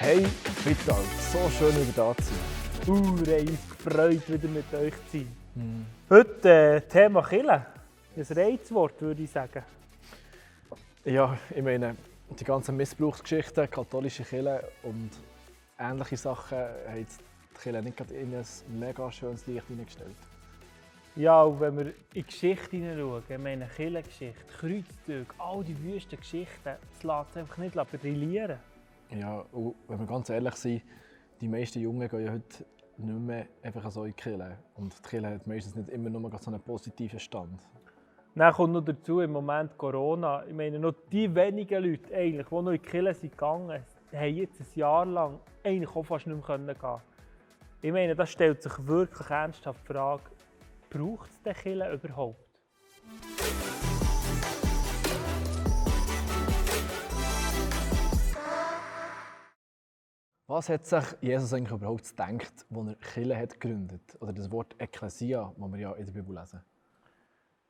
Hey, Vital, so schön wieder da zu sein. Uns gefreut, wieder mit euch zu sein. Hm. Heute äh, Thema Kille. Ein Reizwort, würde ich sagen. Ja, ich meine, die ganzen Missbrauchsgeschichten, katholische Kirche und ähnliche Sachen haben die Kirche nicht gerade in ein mega schönes Licht hineingestellt. Ja, und wenn wir in die Geschichte hineinschauen, ich meine Kirchengeschichte, Kreuzzüge, all die wüsten Geschichten, das lässt einfach nicht brillieren. Ja, wenn wir ganz ehrlich sind, die meisten Jungen gehen ja heute nicht mehr einfach so in die Kirche. Und die Kirche hat meistens nicht immer nur so einen positiven Stand. Dann kommt noch dazu im Moment Corona. Ich meine, noch die wenigen Leute, eigentlich, die noch in die Kirche sind gegangen sind, haben jetzt ein Jahr lang eigentlich auch fast nicht mehr gehen Ich meine, das stellt sich wirklich ernsthaft die Frage, braucht es den Kirche überhaupt? Was hat sich Jesus eigentlich überhaupt gedacht, als er Kirche hat gegründet Oder das Wort Ekklesia, das wir ja in der Bibel lesen?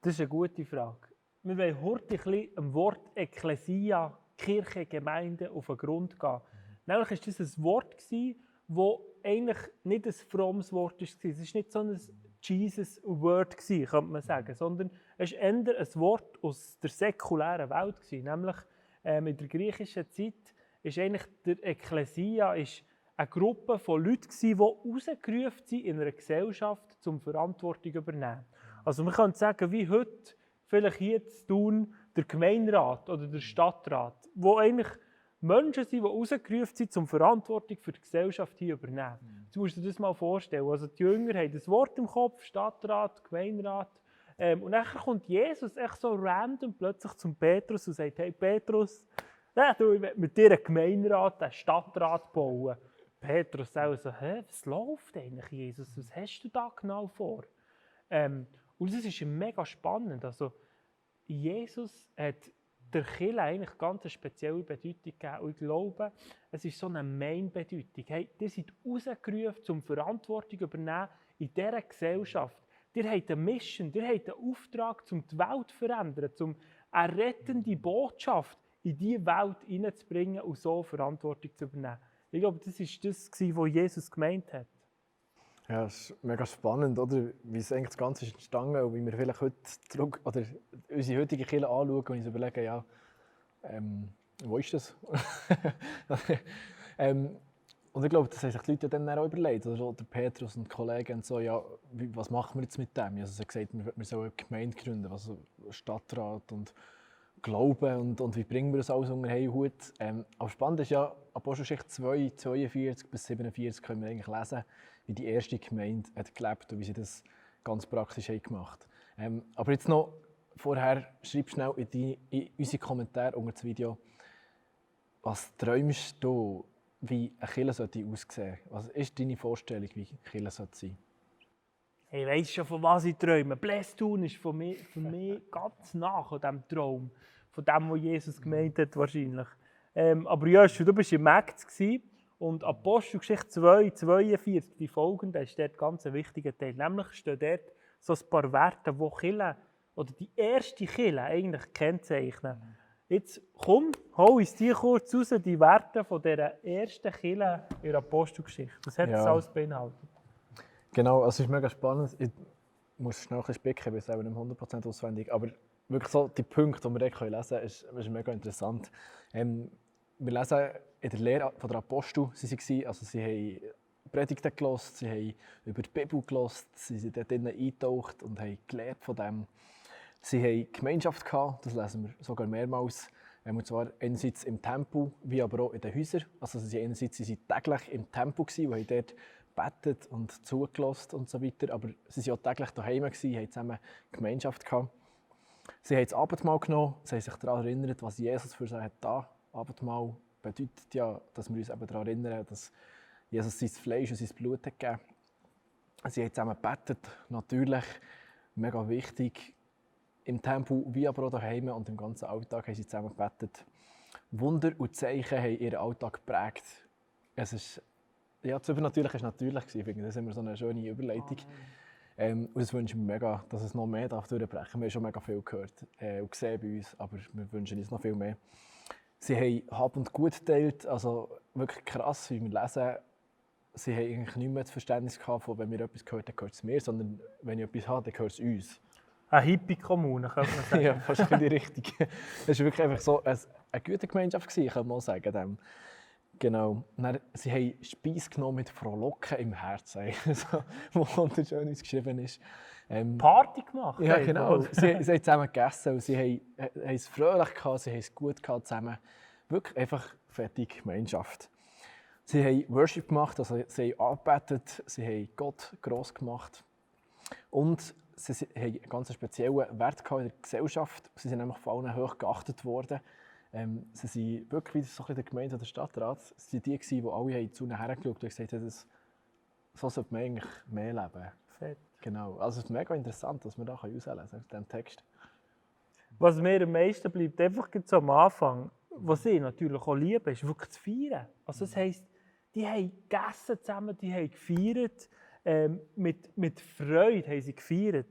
Das ist eine gute Frage. Wir wollen heute ein bisschen dem Wort Ekklesia, Kirche, Gemeinde, auf den Grund gehen. Mhm. Nämlich war das ein Wort, das eigentlich nicht ein frommes Wort war. Es war nicht so ein Jesus-Word, könnte man sagen, sondern es war eher ein Wort aus der säkulären Welt. Nämlich ähm, in der griechischen Zeit ist eigentlich der Ekklesia ist eine Gruppe von Leuten, die rausgerufen sind in einer Gesellschaft, um Verantwortung zu übernehmen. Also man könnte sagen, wie heute vielleicht hier zu tun, der Gemeinderat oder der Stadtrat, wo eigentlich Menschen sind, die rausgerufen sind, um Verantwortung für die Gesellschaft hier zu übernehmen. Mhm. Jetzt musst du dir das mal vorstellen. Also die Jünger haben das Wort im Kopf, Stadtrat, Gemeinderat. Ähm, und dann kommt Jesus echt so random plötzlich zum Petrus und sagt, hey Petrus, ja, du, ich mit dir einen Gemeinderat, einen Stadtrat bauen. Petrus sagt so, hä, was läuft eigentlich, Jesus? Was hast du da genau vor? Ähm, und das ist mega spannend. Also, Jesus hat der Kirche eigentlich ganz eine spezielle Bedeutung gegeben. Und ich glaube, es ist so eine Main-Bedeutung. Hey, ihr seid rausgerufen, um Verantwortung zu übernehmen in dieser Gesellschaft. Ihr habt eine Mission, ihr habt einen Auftrag, um die Welt zu verändern, um eine rettende Botschaft in diese Welt hineinzubringen und so Verantwortung zu übernehmen. Ich glaube, das ist das, was Jesus gemeint hat. Ja, es ist mega spannend, oder? wie es eigentlich das Ganze ist entstanden und wie wir vielleicht heute zurück, oder unsere heutige Kirche anschauen und uns überlegen, ja, ähm, wo ist das? ähm, und ich glaube, das haben sich die Leute dann auch überlegt. Oder der Petrus und die Kollegen und so, ja, was machen wir jetzt mit dem? Also, sie haben gesagt, wir, wir sollen eine Gemeinde gründen, also Stadtrat und Glauben und, und wie bringen wir das alles unter einen Hut. Ähm, aber spannend ist ja, Apostelgeschichte 2, 42 bis 47 können wir eigentlich lesen, wie die erste Gemeinde hat gelebt und wie sie das ganz praktisch haben gemacht. Ähm, Aber jetzt noch vorher, schreib schnell in, die, in unsere Kommentare unter das Video, was träumst du, wie eine Kirche sollte Was ist deine Vorstellung, wie eine Kirche sollte Hey, weißt schon, von was ich träume? Blästun ist für mich, für mich ganz nach an diesem Traum. Von dem, was Jesus gemeint hat, wahrscheinlich. Ähm, aber Joshua, du warst im Mägd und Apostelgeschichte 2, 42, die folgende, ist dort ganz ein wichtiger Teil. Nämlich stehen dort so ein paar Werte, die Kille oder die erste Kille eigentlich kennzeichnen. Jetzt komm, hol uns die kurz raus, die Werte von dieser ersten Kille in der Apostelgeschichte. Was hat ja. das alles beinhaltet? Genau, es ist mega spannend. Ich muss schnell ein spicken, ich selber nicht 100% auswendig. Aber wirklich so die Punkte, die wir dort lesen können, ist, ist mega interessant. Ähm, wir lesen in der Lehre von der Apostel, sie waren, also sie haben Predigten gelesen, sie haben über die Bibel gelesen, sie sind dort eingetaucht und haben gelernt von dem. Sie haben Gemeinschaft gehabt, das lesen wir sogar mehrmals. Ähm, und zwar einerseits im Tempel, wie aber auch in den Häusern. Also sie einerseits sie sind täglich im Tempel und haben dort gebetet und zugelassen und so weiter. Aber sie waren auch täglich daheim, gewesen, haben zusammen Gemeinschaft. Sie haben das Abendmahl genommen, sie haben sich daran erinnert, was Jesus für sie hat da. Abendmahl bedeutet ja, dass wir uns eben daran erinnern, dass Jesus sein Fleisch und sein Blut hat gegeben Sie haben zusammen gebetet, natürlich, mega wichtig. Im Tempel wie aber auch daheim und im ganzen Alltag haben sie zusammen gebetet. Wunder und Zeichen haben ihren Alltag geprägt. Es ist ja, das Übernatürliche war natürlich. Ich finde, das ist immer so eine schöne Überleitung. Ähm, und es wünsche ich mir mega, dass es noch mehr darf durchbrechen Wir haben schon mega viel gehört äh, und gesehen bei uns, aber wir wünschen uns noch viel mehr. Sie haben Hab und Gut geteilt, also wirklich krass, wie wir lesen. Sie haben eigentlich nicht mehr das Verständnis gehabt, von, wenn wir etwas gehört, dann gehört es mir, sondern wenn ich etwas habe, dann gehört es uns. Eine Hippie-Kommune, könnte man sagen. ja, fast in die Richtung. Es war wirklich einfach so eine, eine gute Gemeinschaft, gewesen, kann man sagen. Dem. Genau. Dann, sie haben Speis genommen mit Frohlocken im Herzen, so, wo unter schön geschrieben ist. Ähm, Party gemacht? Ja, genau. sie, sie haben zusammen gegessen und sie haben, haben es fröhlich gehabt, sie haben es gut gehabt zusammen. Wirklich einfach fertig Gemeinschaft. Sie haben Worship gemacht, also sie haben angebetet, sie haben Gott gross gemacht. Und sie haben einen ganz speziellen Wert in der Gesellschaft. Sie sind nämlich von allen hoch geachtet worden. Ähm, sie sind wirklich so ein der Gemeinde oder Stadtrat. Sie waren die, die alle zu ihnen hergeschaut und gesagt haben, so sollte man eigentlich mehr leben. Fett. Genau. Also es ist mega interessant, was wir da herauslesen können aus diesem Text. Was mir am meisten bleibt, einfach so am Anfang, was ich natürlich auch liebe, ist wirklich zu feiern. Also das heisst, die haben gegessen zusammen, die haben gefeiert, ähm, mit, mit Freude haben sie gefeiert.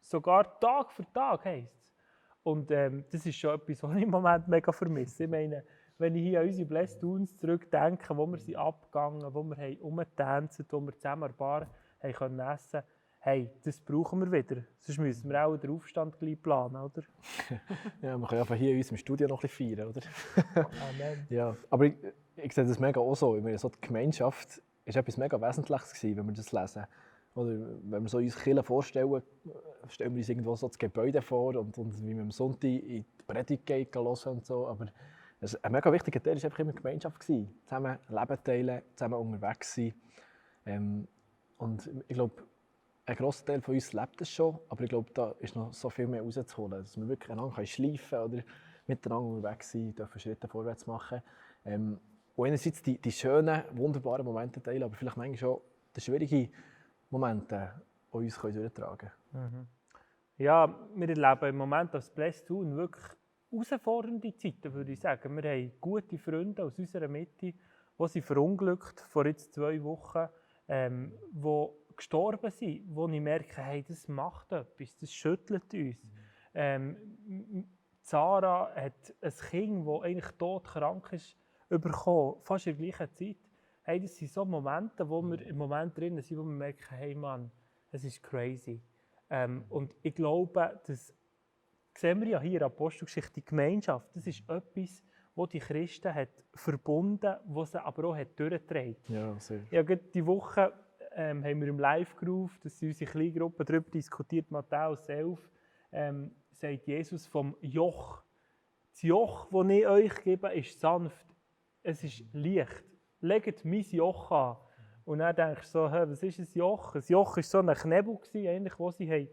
Sogar Tag für Tag heisst es. Und ähm, das ist schon etwas, was ich im Moment mega vermisse. Ich meine, wenn ich hier an unsere Blessed Tunes zurückdenke, wo wir sind abgegangen, wo wir haben umgetanzt, wo wir zusammen ein Bar haben können essen hey, das brauchen wir wieder. Sonst müssen wir auch den Aufstand gleich planen, oder? ja, wir können einfach hier in unserem Studio noch ein bisschen feiern, oder? Amen. ja, aber ich, ich sehe das mega auch so. Ich meine, so die Gemeinschaft war etwas mega Wesentliches, gewesen, wenn wir das lesen. Oder wenn wir so uns Kirche vorstellen, stellen wir uns irgendwo so das Gebäude vor und, und wie wir am Sonntag in die Predigt gehen hören und so. Aber ein mega wichtiger Teil war einfach immer die Gemeinschaft. Gewesen. Zusammen Leben teilen, zusammen unterwegs sein. Ähm, und ich glaube, ein grosser Teil von uns lebt es schon, aber ich glaube, da ist noch so viel mehr rauszuholen, dass wir wirklich einander schleifen können oder miteinander unterwegs sein, dürfen Schritte vorwärts machen. Ähm, und einerseits die, die schönen, wunderbaren Momente teilen, aber vielleicht manchmal schon die schwierigen Momente die uns durchtragen können. Mhm. Ja, wir erleben im Moment als Blessed Tun wirklich herausfordernde Zeiten, würde ich sagen. Wir haben gute Freunde aus unserer Mitte, die sind verunglückt vor jetzt zwei Wochen, ähm, die gestorben sind, wo ich merke, hey, das macht etwas, das schüttelt uns. Mhm. Ähm, Sarah hat ein Kind, das eigentlich todkrank ist, bekommen, fast in der gleichen Zeit. Hey, das sind so Momente, wo wir im Moment drin sind, wo wir merken, hey Mann, es ist crazy. Ähm, und ich glaube, das sehen wir ja hier in Apostelgeschichte, die Gemeinschaft, das ist etwas, wo die Christen hat verbunden, was sie aber auch hat durchgetragen. Ja, sehr. Ja, die Woche ähm, haben wir im Live-Groove, das ist unsere Kleingruppe, darüber diskutiert, Matthäus 11, ähm, sagt Jesus vom Joch. Das Joch, das ich euch gebe, ist sanft, es ist leicht. Legt mein Joch an. Und dann denkst du so, hey, was ist ein Joch? Ein Joch war so ein Knebel, eigentlich, wo sie haben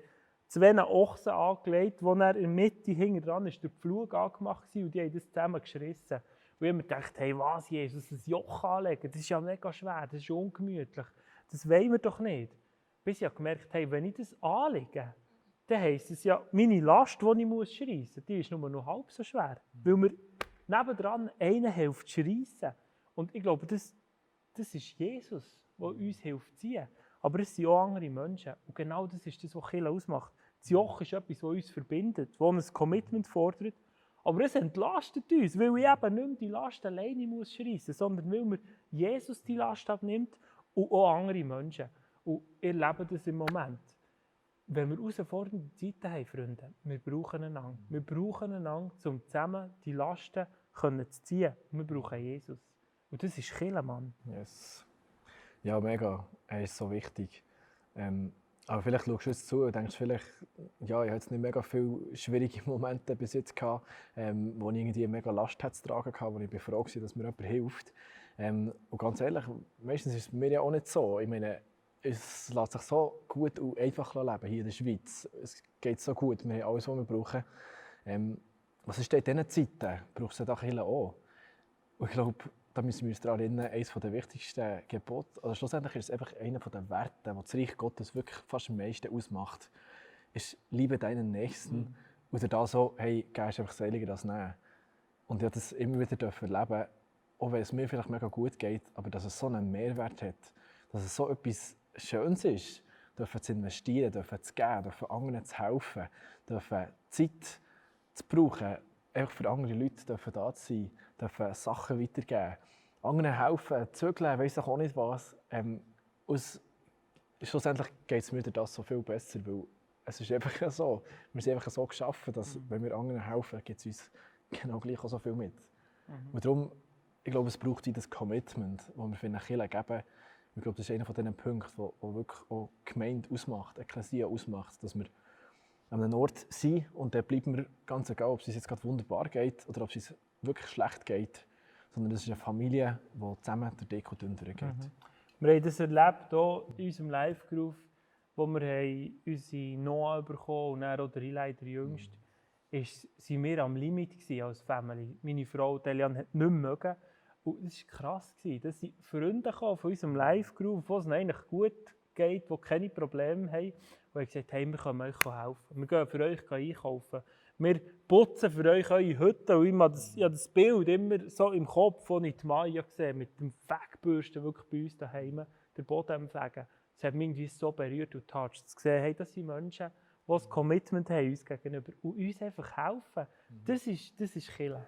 zwei Ochsen angelegt haben, wo er in der Mitte hinten dran ist, der Pflug angemacht war und die haben das zusammen geschrissen. Und ich habe mir gedacht, hey, was, Jesus, ein Joch anlegen, das ist ja mega schwer, das ist ungemütlich. Das wollen wir doch nicht. Bis ich gemerkt habe, wenn ich das anlege, dann heisst es ja, meine Last, die ich muss schreissen muss, die ist nur noch halb so schwer. Weil wir nebendran eine Hälfte schreissen. Und ich glaube, das, das ist Jesus, der uns hilft zu ziehen. Aber es sind auch andere Menschen. Und genau das ist das, was Kirche ausmacht. Das Joch ist etwas, das uns verbindet, das ein Commitment fordert. Aber es entlastet uns, weil ich eben nicht mehr die Last alleine muss schreissen muss, sondern weil mir Jesus die Last abnimmt und auch andere Menschen. Und ihr lebt das im Moment. Wenn wir herausfordernde Zeiten haben, Freunde, wir brauchen einander. Wir brauchen einander, um zusammen die Lasten zu ziehen. Wir brauchen Jesus. Und das ist Kille, Mann. Yes. Ja, mega. Er ist so wichtig. Ähm, aber vielleicht schaust du jetzt zu und denkst vielleicht, ja, ich jetzt nicht mega viele schwierige Momente bis jetzt gehabt, ähm, wo ich irgendwie mega Last hatte zu tragen hatte, wo ich froh war, dass mir jemand hilft. Ähm, und ganz ehrlich, meistens ist es mir ja auch nicht so. Ich meine, es lässt sich so gut und einfach leben hier in der Schweiz. Es geht so gut, wir haben alles, was wir brauchen. Ähm, was ist denn in diesen Zeiten? Brauchst du das auch? Und ich glaube, da müssen wir uns daran erinnern, eines der wichtigsten Gebote, also schlussendlich ist es einfach einer der Werte, die das Reich Gottes wirklich fast am meisten ausmacht, ist «Liebe deinen Nächsten» mhm. oder da so «Hey, gehst einfach seliger das nehmen». Und ich habe das immer wieder erleben auch wenn es mir vielleicht mega gut geht, aber dass es so einen Mehrwert hat, dass es so etwas Schönes ist, dürfen zu investieren, dürfen zu geben, dürfen anderen zu helfen, dürfen Zeit zu brauchen, einfach für andere Leute dürfen da sein, dürfen Sachen weitergeben, anderen helfen, zügeln, weiss auch nicht was. Ähm, aus, schlussendlich geht es mir das so viel besser, weil es ist einfach so, wir sind einfach so geschaffen, dass Mhm. wenn wir anderen helfen, gibt es uns genau gleich auch so viel mit. Mhm. Und darum, ich glaube, es braucht das Commitment, das wir für eine Kirche geben. Ich glaube, das ist einer von diesen Punkten, wo, wo wirklich auch Gemeinde ausmacht, Ekklesia ausmacht, dass wir an einem Ort sind und dann bleiben wir ganz egal, ob es uns jetzt gerade wunderbar geht oder ob es uns wirklich schlecht geht, sondern das ist eine Familie, die zusammen der Deko durchgeht. Mhm. Wir haben das erlebt hier in unserem Live-Groove, wo wir haben unsere Noah bekommen und dann auch der Eli, der Jüngste, ist, sind wir am Limit als Family. Meine Frau Delian hat nicht mögen. Und das war krass. Das sind Freunde von unserem Live-Groove, wo es eigentlich gut geht, die keine Probleme haben. Und haben gesagt, hey, wir können euch helfen. Wir gehen für euch einkaufen. Wir putzen für euch eure Hütte. Und ich habe das, ich habe das Bild immer so im Kopf, das ich die Maya gesehen mit dem Fegbürsten wirklich bei uns daheim, der Boden Fegen. Das hat mich irgendwie so berührt und touched. Zu sehen, hey, das sind Menschen, die ein Commitment haben uns gegenüber und uns einfach helfen. Das ist, das ist Killen.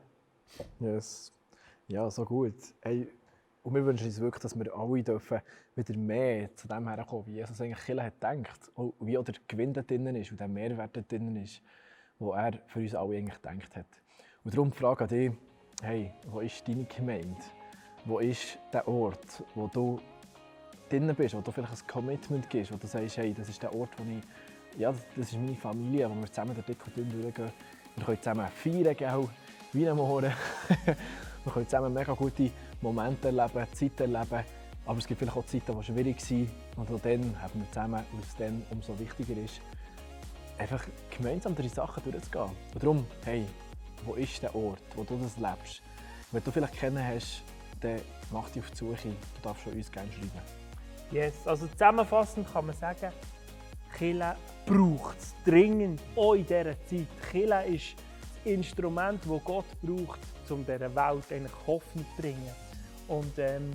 Yes. Ja, so gut. Hey, und wir wünschen uns wirklich, dass wir alle dürfen wieder mehr zu dem herkommen, wie Jesus eigentlich Kirche hat gedacht. Und wie auch der Gewinn da drinnen ist und der Mehrwert da drinnen ist, den er für uns alle eigentlich gedacht hat. Und darum die Frage an dich, hey, wo ist deine Gemeinde? Wo ist der Ort, wo du drinnen bist, wo du vielleicht ein Commitment gibst, wo du sagst, hey, das ist der Ort, wo ich, ja, das ist meine Familie, wo wir zusammen den dick dünn durchgehen. Wir können zusammen feiern, gell? am Morgen. wir können zusammen mega gute Momente erleben, Zeiten erleben. Aber es gibt vielleicht auch Zeiten, die schwierig sind. Und dann haben wir zusammen, es dann umso wichtiger ist, einfach gemeinsam durch die Sachen durchzugehen. Und darum, hey, wo ist der Ort, wo du das lebst? Wenn du vielleicht kennen hast, dann mach dich auf die Suche. Du darfst schon uns gerne schreiben. Yes, also zusammenfassend kann man sagen, Kille braucht es dringend, auch in dieser Zeit. Kille ist das Instrument, das Gott braucht, um dieser Welt eigentlich Hoffnung zu bringen. Und ähm,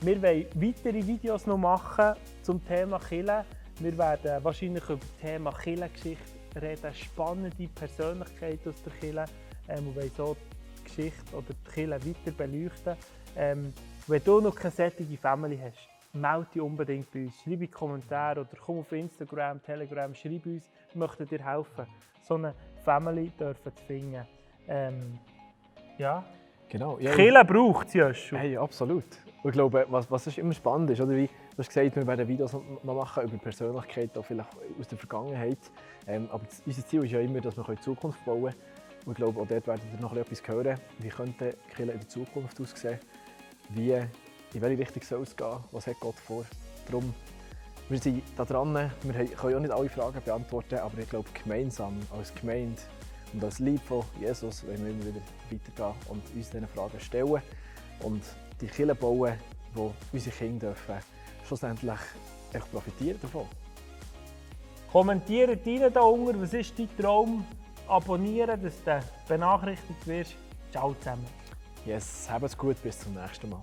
wir wollen weitere Videos noch machen zum Thema Kille. Wir werden wahrscheinlich über das Thema Kirchengeschichte reden, spannende Persönlichkeiten aus der Kirche ähm, und wollen so die Geschichte oder die Kirche weiter beleuchten. Ähm, wenn du noch keine solche Family hast, melde dich unbedingt bei uns. Schreib in die Kommentare oder komm auf Instagram, Telegram, schreib uns, wir möchten dir helfen, so eine Family dürfen zu finden. Ähm, ja, Genau. Ja, Kirche braucht es, Joshua. Hey, absolut. Ich glaube, was, was ist immer spannend ist, oder wie du hast gesagt, wir werden Videos noch machen über Persönlichkeiten, auch vielleicht aus der Vergangenheit. Ähm, aber das, unser Ziel ist ja immer, dass wir die Zukunft bauen können. Und ich glaube, auch dort werden wir noch etwas hören. Wie könnte Kirche in der Zukunft aussehen? Wie, in welche Richtung soll es gehen? Was hat Gott vor? Darum, wir sind da dran. Wir können auch nicht alle Fragen beantworten, aber ich glaube, gemeinsam als Gemeinde und als Lieb von Jesus wollen wir immer wieder weitergehen und uns diesen Fragen stellen und die Kirche bauen, wo unsere Kinder dürfen schlussendlich echt profitieren davon. Kommentiert rein da unten, was ist dein Traum? Abonnieren, dass du benachrichtigt wirst. Ciao zusammen. Yes, habt's gut, bis zum nächsten Mal.